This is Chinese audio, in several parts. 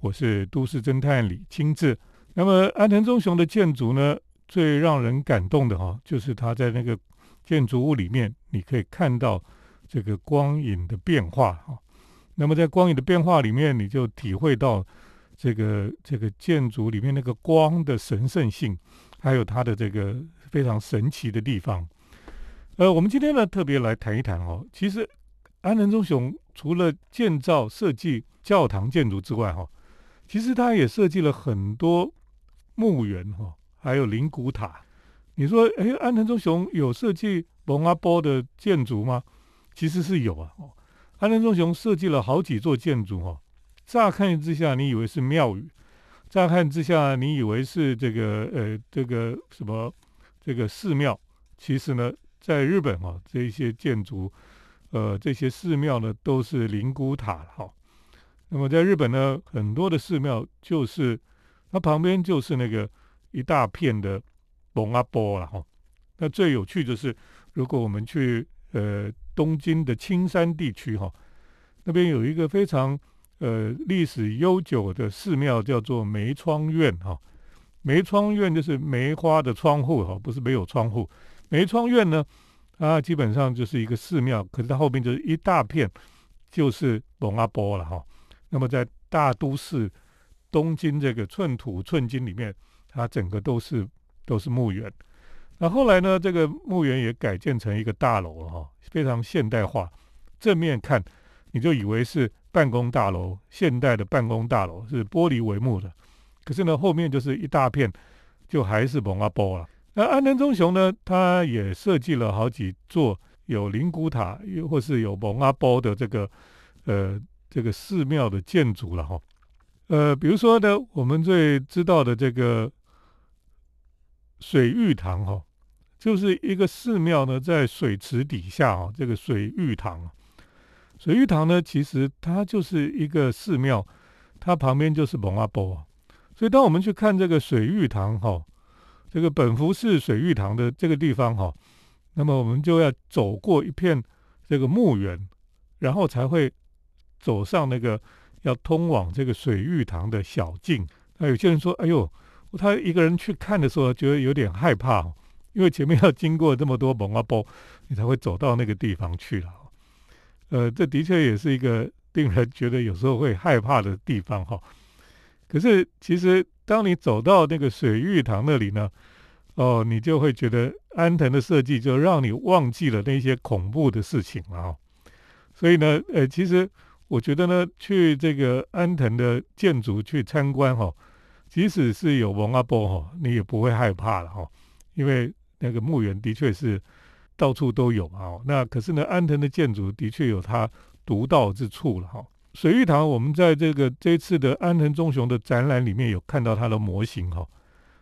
我是都市侦探李清志。那么安藤忠雄的建筑呢，最让人感动的哈，就是他在那个建筑物里面，你可以看到这个光影的变化哈。那么在光影的变化里面，你就体会到这个这个建筑里面那个光的神圣性，还有它的这个非常神奇的地方。呃，我们今天呢特别来谈一谈哦，其实安藤忠雄除了建造设计教堂建筑之外，哈，其实他也设计了很多墓园哈，还有灵骨塔。你说，哎，安藤忠雄有设计蒙阿波的建筑吗？其实是有啊。安藤忠雄设计了好几座建筑哈，乍看之下你以为是庙宇，乍看之下你以为是这个呃这个什么这个寺庙，其实呢。在日本哈，这些建筑，呃，这些寺庙呢，都是灵骨塔哈。那么在日本呢，很多的寺庙就是它旁边就是那个一大片的蒙阿波了哈。那最有趣的是，如果我们去呃东京的青山地区哈，那边有一个非常呃历史悠久的寺庙，叫做梅窗院哈。梅窗院就是梅花的窗户哈，不是没有窗户。梅窗院呢，它基本上就是一个寺庙，可是它后面就是一大片，就是蒙阿波了哈。那么在大都市东京这个寸土寸金里面，它整个都是都是墓园。那后来呢，这个墓园也改建成一个大楼了哈，非常现代化。正面看你就以为是办公大楼，现代的办公大楼是玻璃帷幕的，可是呢后面就是一大片，就还是蒙阿波了。那安藤忠雄呢？他也设计了好几座有灵骨塔，又或是有蒙阿波的这个呃这个寺庙的建筑了哈。呃，比如说呢，我们最知道的这个水玉堂哈，就是一个寺庙呢，在水池底下哈，这个水玉堂。水玉堂呢，其实它就是一个寺庙，它旁边就是蒙阿波，所以当我们去看这个水玉堂哈。这个本福寺水玉堂的这个地方哈，那么我们就要走过一片这个墓园，然后才会走上那个要通往这个水浴堂的小径。那有些人说：“哎呦，他一个人去看的时候，觉得有点害怕，因为前面要经过这么多蒙阿波，你才会走到那个地方去了。”呃，这的确也是一个令人觉得有时候会害怕的地方哈。可是其实。当你走到那个水浴堂那里呢，哦，你就会觉得安藤的设计就让你忘记了那些恐怖的事情了。所以呢，呃，其实我觉得呢，去这个安藤的建筑去参观哈，即使是有蒙阿波哈，你也不会害怕了哈，因为那个墓园的确是到处都有啊。那可是呢，安藤的建筑的确有它独到之处了哈。水玉堂，我们在这个这次的安藤忠雄的展览里面有看到它的模型哈。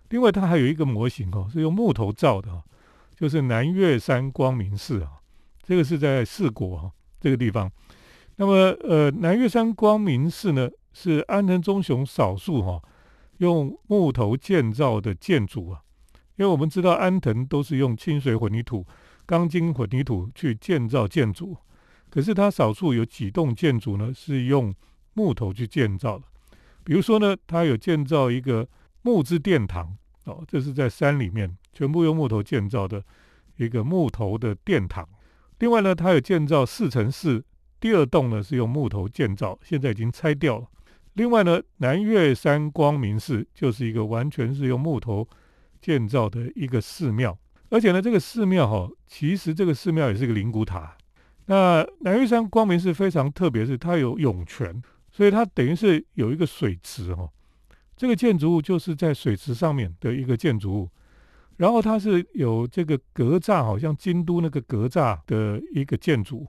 另外，它还有一个模型哦，是用木头造的，就是南岳山光明寺啊。这个是在四国哈这个地方。那么，呃，南岳山光明寺呢，是安藤忠雄少数哈用木头建造的建筑啊。因为我们知道安藤都是用清水混凝土、钢筋混凝土去建造建筑。可是它少数有几栋建筑呢，是用木头去建造的。比如说呢，它有建造一个木质殿堂哦，这是在山里面全部用木头建造的一个木头的殿堂。另外呢，它有建造四乘四，第二栋呢是用木头建造，现在已经拆掉了。另外呢，南岳山光明寺就是一个完全是用木头建造的一个寺庙，而且呢，这个寺庙哈，其实这个寺庙也是个灵骨塔。那南岳山光明寺非常特别，是它有涌泉，所以它等于是有一个水池哦。这个建筑物就是在水池上面的一个建筑物，然后它是有这个格栅，好像京都那个格栅的一个建筑，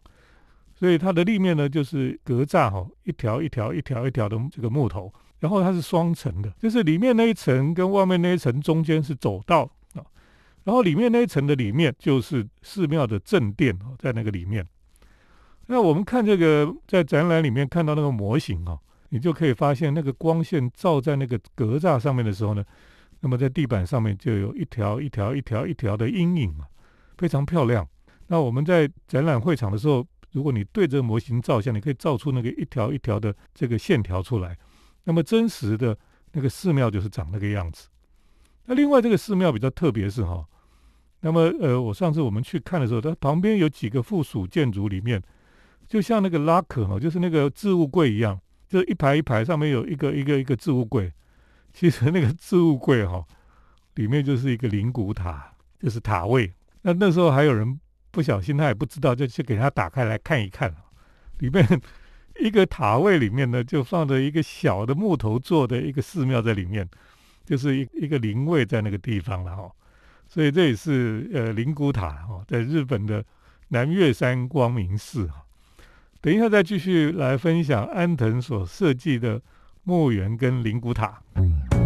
所以它的立面呢就是格栅哈，一条一条一条一条的这个木头，然后它是双层的，就是里面那一层跟外面那一层中间是走道啊，然后里面那一层的里面就是寺庙的正殿哦，在那个里面。那我们看这个在展览里面看到那个模型啊，你就可以发现那个光线照在那个格栅上面的时候呢，那么在地板上面就有一条一条一条一条的阴影啊，非常漂亮。那我们在展览会场的时候，如果你对着模型照相，你可以照出那个一条一条的这个线条出来，那么真实的那个寺庙就是长那个样子。那另外这个寺庙比较特别是哈，那么呃，我上次我们去看的时候，它旁边有几个附属建筑里面，就像那个拉克哈，就是那个置物柜一样，就是一排一排上面有一个一个一个置物柜。其实那个置物柜哈，里面就是一个灵骨塔，就是塔位。那那时候还有人不小心，他也不知道，就去给他打开来看一看，里面一个塔位里面呢，就放着一个小的木头做的一个寺庙在里面。就是一一个灵位在那个地方了哈，所以这也是呃灵骨塔哈，在日本的南岳山光明寺哈。等一下再继续来分享安藤所设计的墓园跟灵骨塔。欢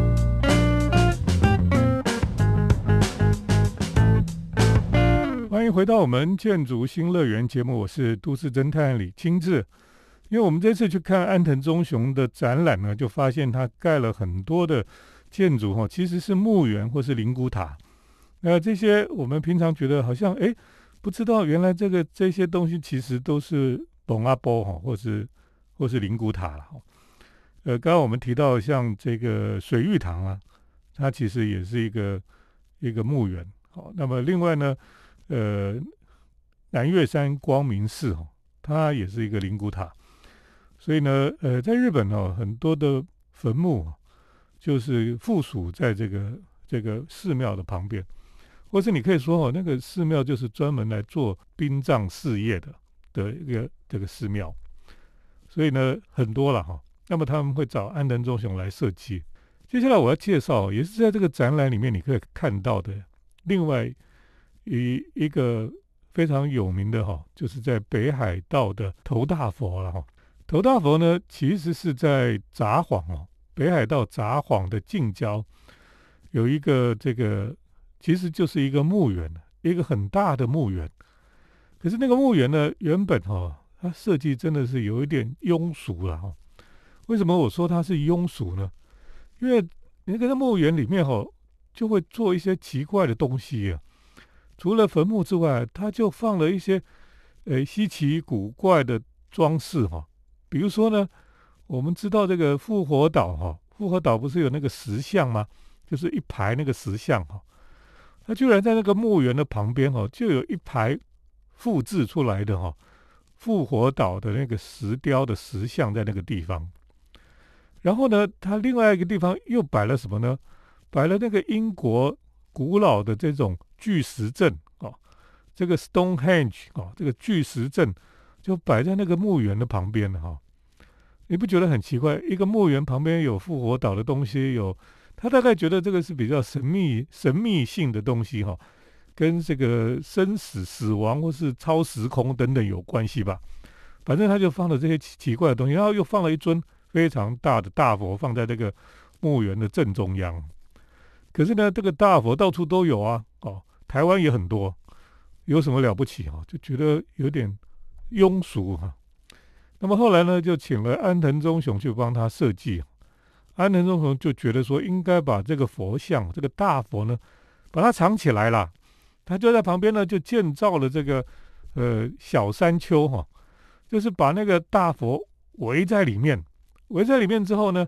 回到我们建筑新乐园节目，我是都市侦探李清志。因为我们这次去看安藤忠雄的展览呢，就发现他盖了很多的。建筑哈其实是墓园或是灵骨塔，那这些我们平常觉得好像哎不知道原来这个这些东西其实都是龙阿波哈或是或是灵骨塔了哈。呃，刚刚我们提到像这个水玉堂啊，它其实也是一个一个墓园。好，那么另外呢，呃，南岳山光明寺哦，它也是一个灵骨塔。所以呢，呃，在日本哦，很多的坟墓。就是附属在这个这个寺庙的旁边，或是你可以说哦，那个寺庙就是专门来做殡葬事业的的一个这个寺庙，所以呢很多了哈。那么他们会找安藤忠雄来设计。接下来我要介绍，也是在这个展览里面你可以看到的另外一一个非常有名的哈，就是在北海道的头大佛了哈。头大佛呢，其实是在札幌哦。北海道札幌的近郊有一个这个，其实就是一个墓园，一个很大的墓园。可是那个墓园呢，原本哈，它设计真的是有一点庸俗了哈。为什么我说它是庸俗呢？因为那个墓园里面哈，就会做一些奇怪的东西啊。除了坟墓之外，它就放了一些呃稀奇古怪的装饰哈。比如说呢。我们知道这个复活岛哈，复活岛不是有那个石像吗？就是一排那个石像哈，它居然在那个墓园的旁边哈，就有一排复制出来的哈，复活岛的那个石雕的石像在那个地方。然后呢，它另外一个地方又摆了什么呢？摆了那个英国古老的这种巨石阵啊，这个 Stonehenge 啊，这个巨石阵就摆在那个墓园的旁边哈。你不觉得很奇怪？一个墓园旁边有复活岛的东西，有他大概觉得这个是比较神秘、神秘性的东西哈，跟这个生死、死亡或是超时空等等有关系吧。反正他就放了这些奇奇怪的东西，然后又放了一尊非常大的大佛放在这个墓园的正中央。可是呢，这个大佛到处都有啊，哦，台湾也很多，有什么了不起啊？就觉得有点庸俗哈。那么后来呢，就请了安藤忠雄去帮他设计。安藤忠雄就觉得说，应该把这个佛像，这个大佛呢，把它藏起来了。他就在旁边呢，就建造了这个呃小山丘哈，就是把那个大佛围在里面。围在里面之后呢，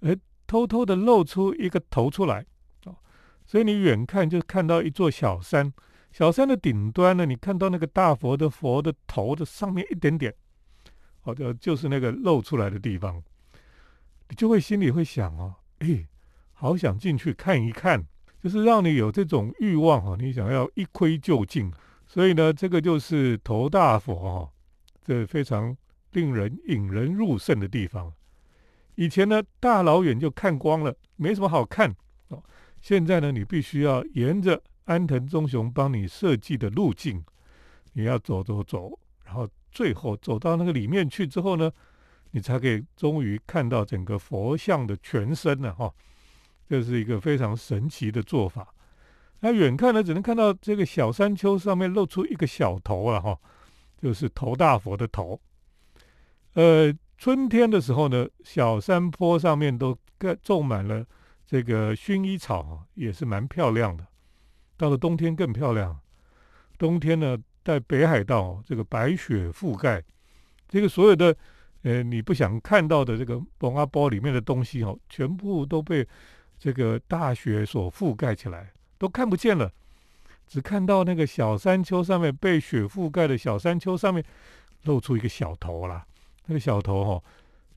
哎，偷偷的露出一个头出来，所以你远看就看到一座小山。小山的顶端呢，你看到那个大佛的佛的头的上面一点点。好的，就是那个露出来的地方，你就会心里会想哦，哎，好想进去看一看，就是让你有这种欲望哈，你想要一窥究竟。所以呢，这个就是头大佛哈，这非常令人引人入胜的地方。以前呢，大老远就看光了，没什么好看哦。现在呢，你必须要沿着安藤忠雄帮你设计的路径，你要走走走，然后。最后走到那个里面去之后呢，你才可以终于看到整个佛像的全身了哈。这是一个非常神奇的做法。那远看呢，只能看到这个小山丘上面露出一个小头了哈，就是头大佛的头。呃，春天的时候呢，小山坡上面都盖种满了这个薰衣草，也是蛮漂亮的。到了冬天更漂亮。冬天呢。在北海道，这个白雪覆盖，这个所有的呃，你不想看到的这个蒙阿波里面的东西哦，全部都被这个大雪所覆盖起来，都看不见了，只看到那个小山丘上面被雪覆盖的小山丘上面露出一个小头啦。那个小头哦，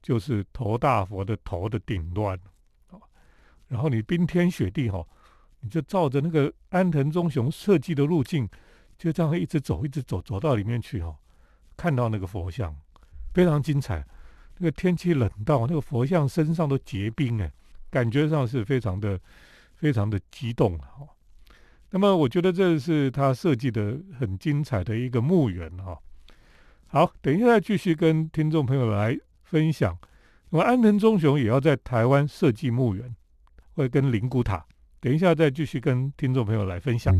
就是头大佛的头的顶端然后你冰天雪地哈，你就照着那个安藤忠雄设计的路径，就这样一直走，一直走，走到里面去哈，看到那个佛像。非常精彩，那个天气冷到那个佛像身上都结冰哎，感觉上是非常的、非常的激动哈。那么我觉得这是他设计的很精彩的一个墓园哈。好，等一下再继续跟听众朋友来分享。那么安藤忠雄也要在台湾设计墓园，会跟灵骨塔。等一下再继续跟听众朋友来分享。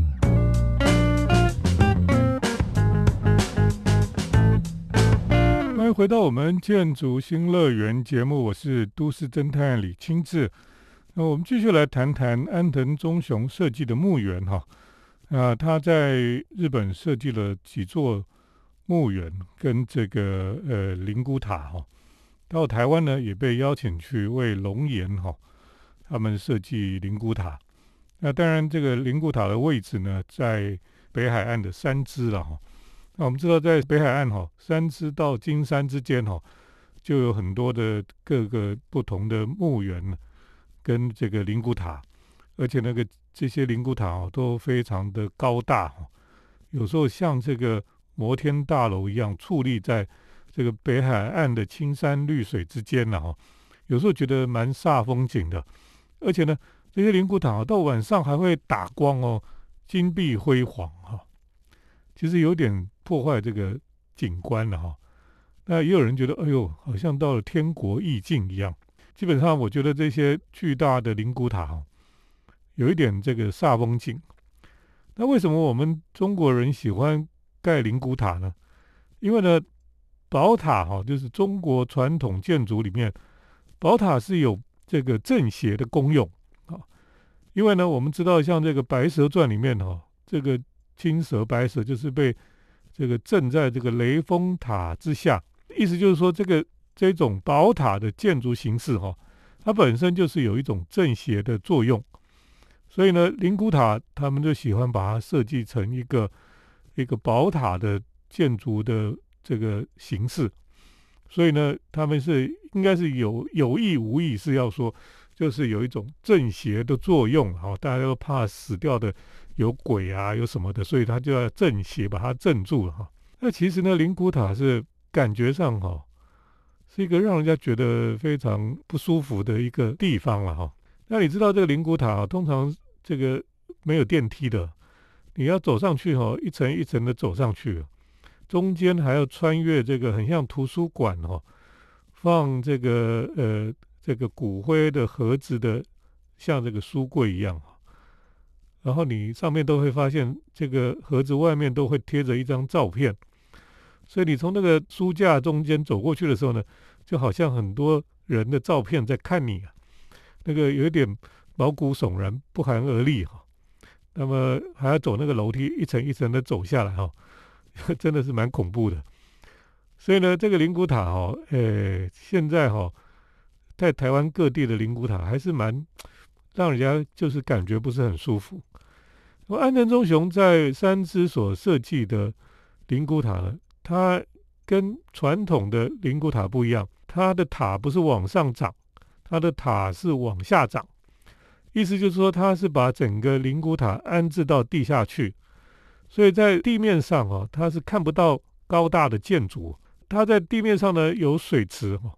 欢迎回到我们建筑新乐园节目，我是都市侦探李清志。那我们继续来谈谈安藤忠雄设计的墓园哈。啊，他在日本设计了几座墓园跟这个呃灵骨塔哈。到台湾呢，也被邀请去为龙岩哈他们设计灵骨塔。那当然，这个灵骨塔的位置呢，在北海岸的三支了哈。那我们知道，在北海岸哈，三支到金山之间哈，就有很多的各个不同的墓园跟这个灵骨塔，而且那个这些灵骨塔哦都非常的高大哈，有时候像这个摩天大楼一样矗立在这个北海岸的青山绿水之间了哈，有时候觉得蛮煞风景的，而且呢，这些灵骨塔到晚上还会打光哦，金碧辉煌哈，其实有点。破坏这个景观了哈，那也有人觉得，哎呦，好像到了天国意境一样。基本上，我觉得这些巨大的灵骨塔，有一点这个煞风景。那为什么我们中国人喜欢盖灵骨塔呢？因为呢，宝塔哈，就是中国传统建筑里面，宝塔是有这个正邪的功用啊。因为呢，我们知道像这个《白蛇传》里面哈，这个青蛇白蛇就是被这个镇在这个雷峰塔之下，意思就是说，这个这种宝塔的建筑形式哈，它本身就是有一种正邪的作用，所以呢，灵骨塔他们就喜欢把它设计成一个一个宝塔的建筑的这个形式，所以呢，他们是应该是有有意无意是要说，就是有一种正邪的作用，哈，大家都怕死掉的。有鬼啊，有什么的，所以他就要镇邪，把它镇住了哈。那其实呢，灵骨塔是感觉上哈，是一个让人家觉得非常不舒服的一个地方了哈。那你知道这个灵骨塔通常这个没有电梯的，你要走上去哈，一层一层的走上去，中间还要穿越这个很像图书馆哦，放这个呃这个骨灰的盒子的，像这个书柜一样。然后你上面都会发现，这个盒子外面都会贴着一张照片，所以你从那个书架中间走过去的时候呢，就好像很多人的照片在看你啊，那个有点毛骨悚然、不寒而栗哈。那么还要走那个楼梯，一层一层的走下来哈，真的是蛮恐怖的。所以呢，这个灵骨塔哈，诶，现在哈，在台湾各地的灵骨塔还是蛮让人家就是感觉不是很舒服。安藤忠雄在三支所设计的灵骨塔呢，它跟传统的灵骨塔不一样，它的塔不是往上涨，它的塔是往下涨。意思就是说，它是把整个灵骨塔安置到地下去，所以在地面上哦，它是看不到高大的建筑。它在地面上呢有水池哈，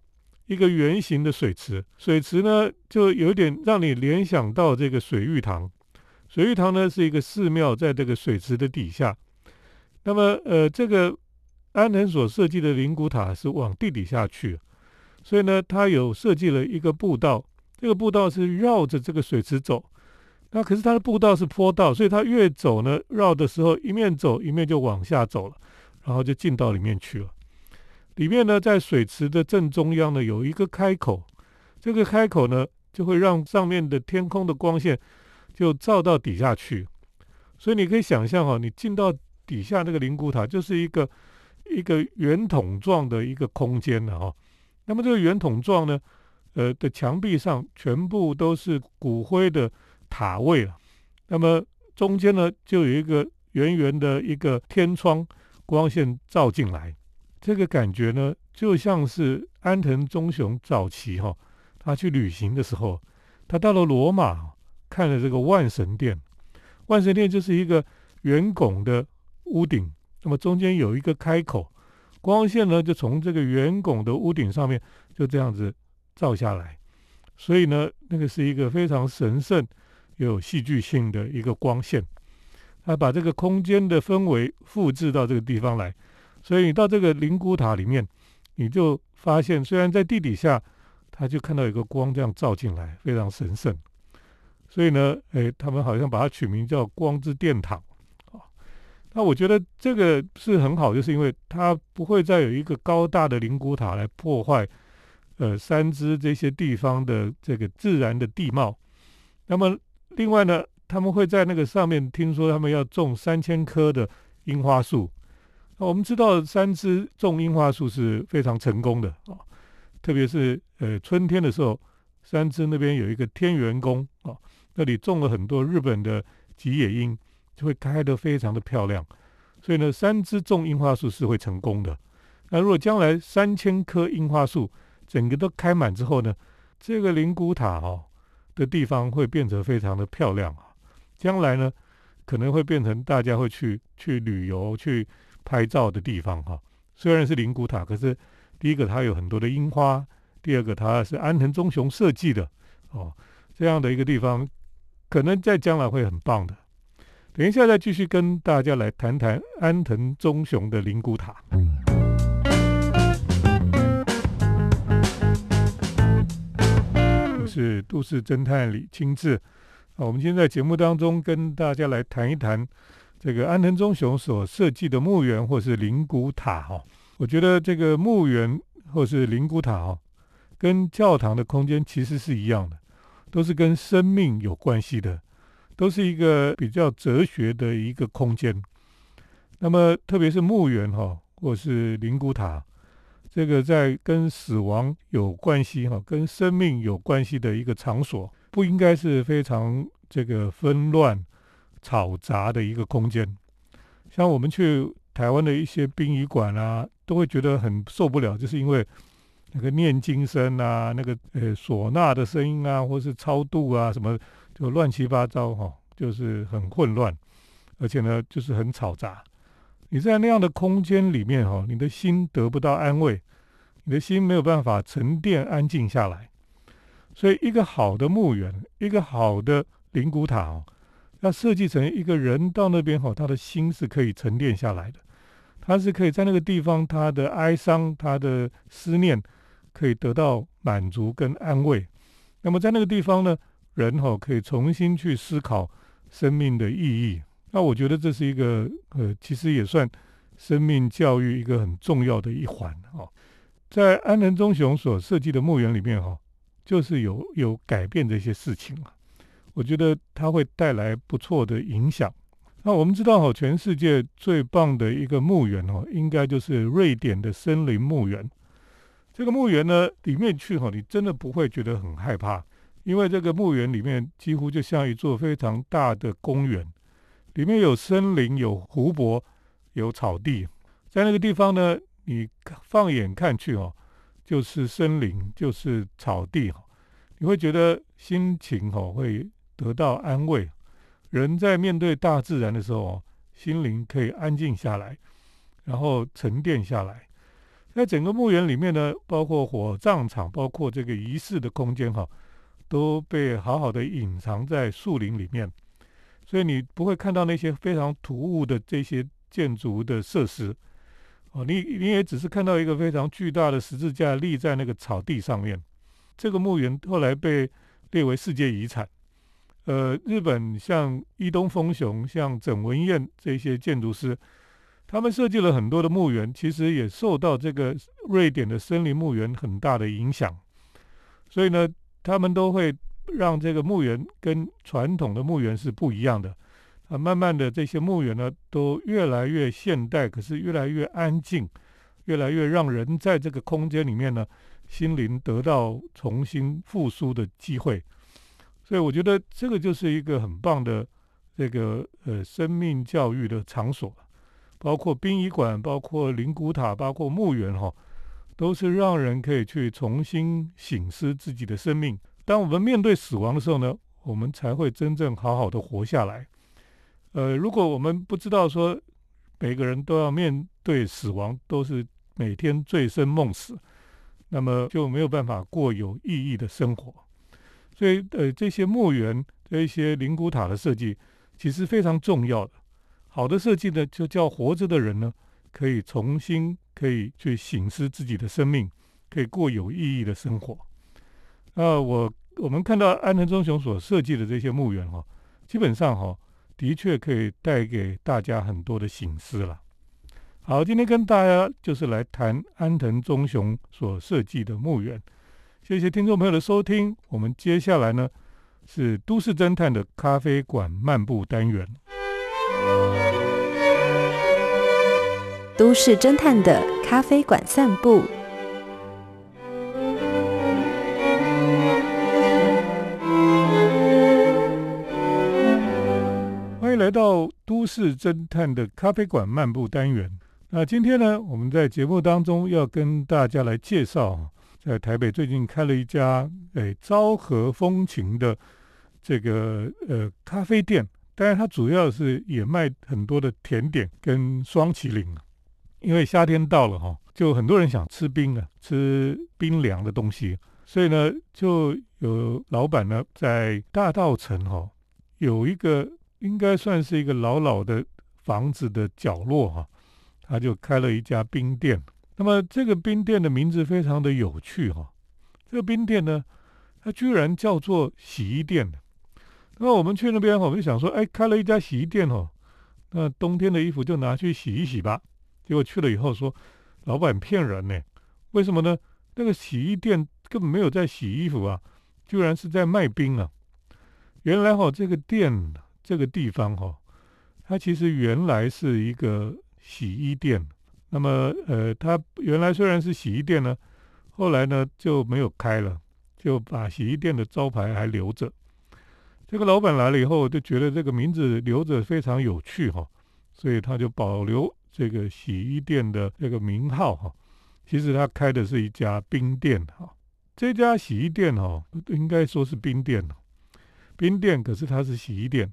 一个圆形的水池，水池呢就有点让你联想到这个水玉堂。水玉堂呢是一个寺庙，在这个水池的底下。那么，呃，这个安藤所设计的灵骨塔是往地底下去，所以呢，他有设计了一个步道。这个步道是绕着这个水池走。那可是它的步道是坡道，所以它越走呢，绕的时候一面走一面就往下走了，然后就进到里面去了。里面呢，在水池的正中央呢，有一个开口。这个开口呢，就会让上面的天空的光线。就照到底下去，所以你可以想象哈，你进到底下那个灵骨塔，就是一个一个圆筒状的一个空间了哈。那么这个圆筒状呢，呃的墙壁上全部都是骨灰的塔位了。那么中间呢，就有一个圆圆的一个天窗，光线照进来，这个感觉呢，就像是安藤忠雄早期哈，他去旅行的时候，他到了罗马看了这个万神殿。万神殿就是一个圆拱的屋顶，那么中间有一个开口，光线呢就从这个圆拱的屋顶上面就这样子照下来，所以呢，那个是一个非常神圣有戏剧性的一个光线，他把这个空间的氛围复制到这个地方来，所以你到这个灵骨塔里面，你就发现虽然在地底下，他就看到有个光这样照进来，非常神圣。所以呢，哎，他们好像把它取名叫“光之殿堂”啊。那我觉得这个是很好，就是因为它不会再有一个高大的灵骨塔来破坏呃三支这些地方的这个自然的地貌。那么另外呢，他们会在那个上面听说他们要种三千棵的樱花树。那我们知道三支种樱花树是非常成功的啊，特别是呃春天的时候，三支那边有一个天元宫啊。那里种了很多日本的吉野樱，就会开得非常的漂亮。所以呢，三支种樱花树是会成功的。那如果将来三千棵樱花树整个都开满之后呢，这个灵谷塔哈的地方会变得非常的漂亮啊。将来呢，可能会变成大家会去去旅游、去拍照的地方哈。虽然是灵谷塔，可是第一个它有很多的樱花，第二个它是安藤忠雄设计的哦，这样的一个地方。可能在将来会很棒的。等一下再继续跟大家来谈谈安藤忠雄的灵骨塔。是都市侦探李清志啊，我们今天在节目当中跟大家来谈一谈这个安藤忠雄所设计的墓园或是灵骨塔哈。我觉得这个墓园或是灵骨塔哈，跟教堂的空间其实是一样的。都是跟生命有关系的，都是一个比较哲学的一个空间。那么，特别是墓园哈，或是灵骨塔，这个在跟死亡有关系哈，跟生命有关系的一个场所，不应该是非常这个纷乱、嘈杂的一个空间。像我们去台湾的一些殡仪馆啊，都会觉得很受不了，就是因为。那个念经声啊，那个呃唢呐的声音啊，或是超度啊，什么就乱七八糟哈，就是很混乱，而且呢，就是很吵杂。你在那样的空间里面哈，你的心得不到安慰，你的心没有办法沉淀安静下来。所以，一个好的墓园，一个好的灵骨塔哦，要设计成一个人到那边哈，他的心是可以沉淀下来的，他是可以在那个地方，他的哀伤，他的思念。可以得到满足跟安慰，那么在那个地方呢，人哈可以重新去思考生命的意义。那我觉得这是一个呃，其实也算生命教育一个很重要的一环哦。在安藤忠雄所设计的墓园里面哈，就是有有改变这些事情啊。我觉得它会带来不错的影响。那我们知道哈，全世界最棒的一个墓园哦，应该就是瑞典的森林墓园。这个墓园呢，里面去哈，你真的不会觉得很害怕，因为这个墓园里面几乎就像一座非常大的公园，里面有森林、有湖泊、有草地，在那个地方呢，你放眼看去哦，就是森林，就是草地哈，你会觉得心情哦会得到安慰。人在面对大自然的时候，心灵可以安静下来，然后沉淀下来。在整个墓园里面呢，包括火葬场，包括这个仪式的空间哈，都被好好的隐藏在树林里面，所以你不会看到那些非常突兀的这些建筑的设施哦，你你也只是看到一个非常巨大的十字架立在那个草地上面。这个墓园后来被列为世界遗产。呃，日本像伊东丰雄、像整文彦这些建筑师。他们设计了很多的墓园，其实也受到这个瑞典的森林墓园很大的影响。所以呢，他们都会让这个墓园跟传统的墓园是不一样的。啊，慢慢的这些墓园呢，都越来越现代，可是越来越安静，越来越让人在这个空间里面呢，心灵得到重新复苏的机会。所以我觉得这个就是一个很棒的这个呃生命教育的场所，包括殡仪馆、包括灵骨塔、包括墓园哈，都是让人可以去重新醒思自己的生命。当我们面对死亡的时候呢，我们才会真正好好的活下来。呃，如果我们不知道说每个人都要面对死亡，都是每天醉生梦死，那么就没有办法过有意义的生活。所以，呃，这些墓园、这些灵骨塔的设计，其实非常重要的。好的设计呢，就叫活着的人呢，可以重新可以去醒思自己的生命，可以过有意义的生活。那我我们看到安藤忠雄所设计的这些墓园哈，基本上哈，的确可以带给大家很多的醒思了。好，今天跟大家就是来谈安藤忠雄所设计的墓园。谢谢听众朋友的收听。我们接下来呢是都市侦探的咖啡馆漫步单元。都市侦探的咖啡馆散步。是侦探的咖啡馆漫步单元。那今天呢，我们在节目当中要跟大家来介绍。在台北最近开了一家诶昭和风情的这个呃咖啡店，当然它主要是也卖很多的甜点跟双麒麟因为夏天到了哈，就很多人想吃冰啊，吃冰凉的东西，所以呢就有老板呢在大道城哈有一个应该算是一个老老的房子的角落哈，他就开了一家冰店。那么这个冰店的名字非常的有趣哈，这个冰店呢，它居然叫做洗衣店。那么我们去那边，我们就想说，哎，开了一家洗衣店哦，那冬天的衣服就拿去洗一洗吧。结果去了以后说，老板骗人呢，为什么呢？那个洗衣店根本没有在洗衣服啊，居然是在卖冰啊。原来哈，这个店这个地方哈，它其实原来是一个洗衣店。那么，呃，它原来虽然是洗衣店呢，后来呢就没有开了，就把洗衣店的招牌还留着。这个老板来了以后，就觉得这个名字留着非常有趣哈，所以他就保留这个洗衣店的这个名号哈。其实他开的是一家冰店哈，这家洗衣店哈应该说是冰店冰店可是它是洗衣店，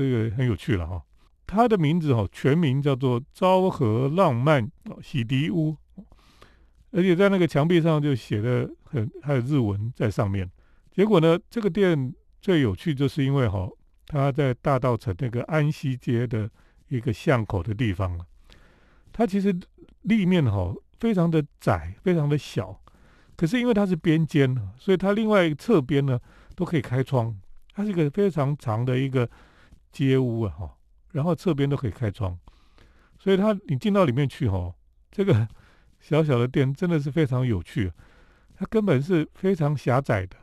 这个很有趣了哈。它的名字哈，全名叫做昭和浪漫洗涤屋，而且在那个墙壁上就写的很还有日文在上面。结果呢，这个店最有趣，就是因为哈，它在大道城那个安西街的一个巷口的地方了。它其实立面哈非常的窄，非常的小，可是因为它是边间，所以它另外一个侧边呢都可以开窗。它是一个非常长的一个街屋啊哈。然后侧边都可以开窗，所以它你进到里面去哈，这个 小小的店真的是非常有趣。它根本是非常狭窄的，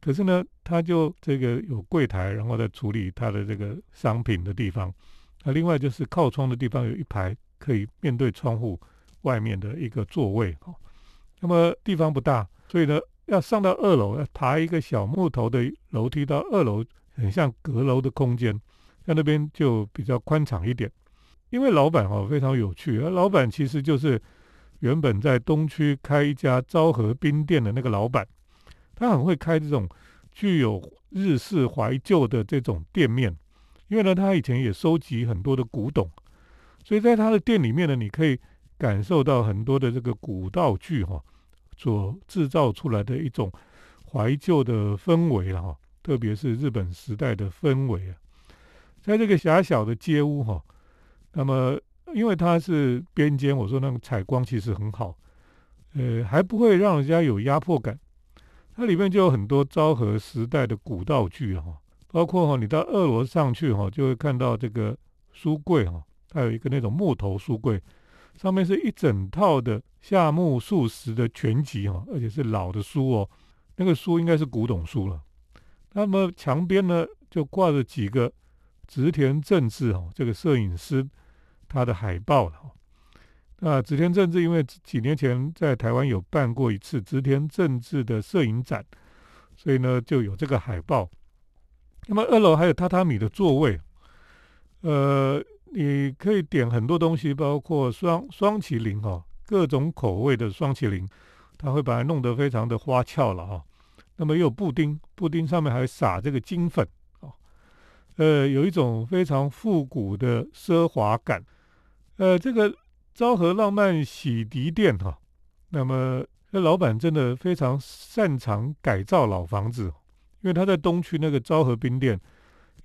可是呢，它就这个有柜台，然后再处理它的这个商品的地方。那另外就是靠窗的地方有一排可以面对窗户外面的一个座位哈。那么地方不大，所以呢，要上到二楼要爬一个小木头的楼梯到二楼，很像阁楼的空间。在那边就比较宽敞一点，因为老板哈非常有趣，而老板其实就是原本在东区开一家昭和冰店的那个老板，他很会开这种具有日式怀旧的这种店面，因为呢他以前也收集很多的古董，所以在他的店里面呢，你可以感受到很多的这个古道具哈所制造出来的一种怀旧的氛围了哈，特别是日本时代的氛围啊。在这个狭小的街屋哈，那么因为它是边间，我说那个采光其实很好，呃，还不会让人家有压迫感。它里面就有很多昭和时代的古道具哈，包括哈，你到二楼上去哈，就会看到这个书柜哈，它有一个那种木头书柜，上面是一整套的夏目漱石的全集哈，而且是老的书哦，那个书应该是古董书了。那么墙边呢，就挂着几个。植田正治哦，这个摄影师他的海报了那植田正治因为几年前在台湾有办过一次植田正治的摄影展，所以呢就有这个海报。那么二楼还有榻榻米的座位，呃，你可以点很多东西，包括双双麒麟哈，各种口味的双麒麟，他会把它弄得非常的花俏了哈。那么又有布丁，布丁上面还撒这个金粉，呃，有一种非常复古的奢华感。呃，这个昭和浪漫洗涤店哈，那么这老板真的非常擅长改造老房子。因为他在东区那个昭和冰店，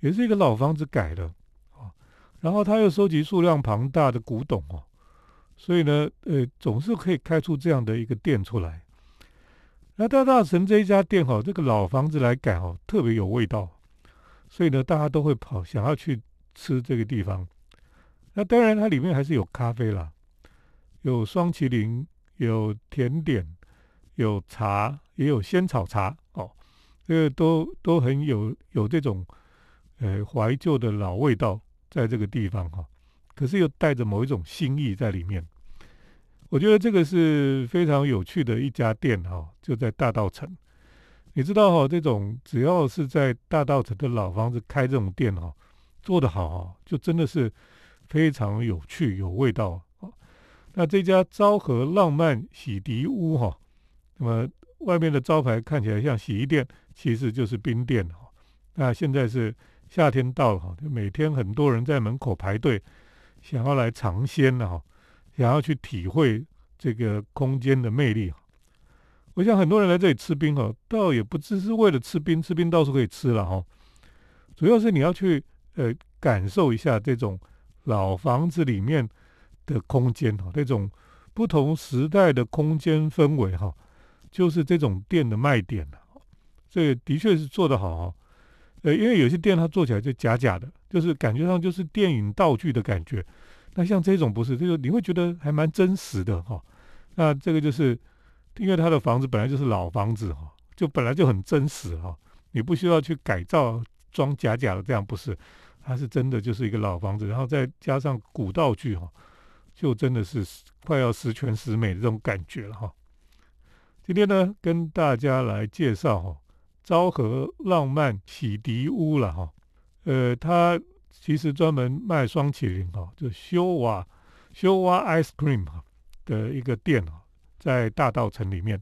也是一个老房子改的啊，然后他又收集数量庞大的古董哦，所以呢，呃，总是可以开出这样的一个店出来。那大大城这一家店哈，这个老房子来改哦，特别有味道，所以呢，大家都会跑想要去吃这个地方。那当然，它里面还是有咖啡啦，有双麒麟，有甜点，有茶，也有仙草茶哦。这个都都很有有这种，呃怀旧的老味道，在这个地方哈，可是又带着某一种新意在里面。我觉得这个是非常有趣的一家店哈，就在大道城。你知道哈，这种只要是在大道城的老房子开这种店哈，做得好哈，就真的是非常有趣有味道啊。那这家昭和浪漫洗涤屋哈，那么外面的招牌看起来像洗衣店。其实就是冰店哈，那现在是夏天到了哈，就每天很多人在门口排队，想要来尝鲜的哈，想要去体会这个空间的魅力哈。我想很多人来这里吃冰哦，倒也不只是为了吃冰，吃冰到处可以吃了哈，主要是你要去呃感受一下这种老房子里面的空间哈，这种不同时代的空间氛围哈，就是这种店的卖点了。这个的确是做得好哈，呃，因为有些店它做起来就假假的，就是感觉上就是电影道具的感觉。那像这种不是，这个你会觉得还蛮真实的哈。那这个就是因为他的房子本来就是老房子哈，就本来就很真实哈，你不需要去改造装假假的，这样不是，它是真的就是一个老房子，然后再加上古道具哈，就真的是快要十全十美的这种感觉了哈。今天呢，跟大家来介绍哈。昭和浪漫洗涤屋了哈，呃，他其实专门卖双麒麟哈，就修瓦修瓦 ice cream 哈的一个店哈，在大道城里面。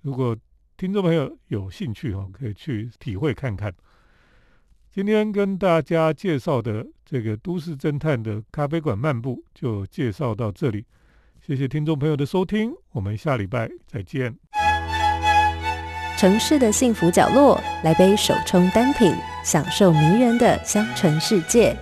如果听众朋友有兴趣哈，可以去体会看看。今天跟大家介绍的这个都市侦探的咖啡馆漫步就介绍到这里，谢谢听众朋友的收听，我们下礼拜再见。城市的幸福角落，来杯手冲单品，享受迷人的香醇世界。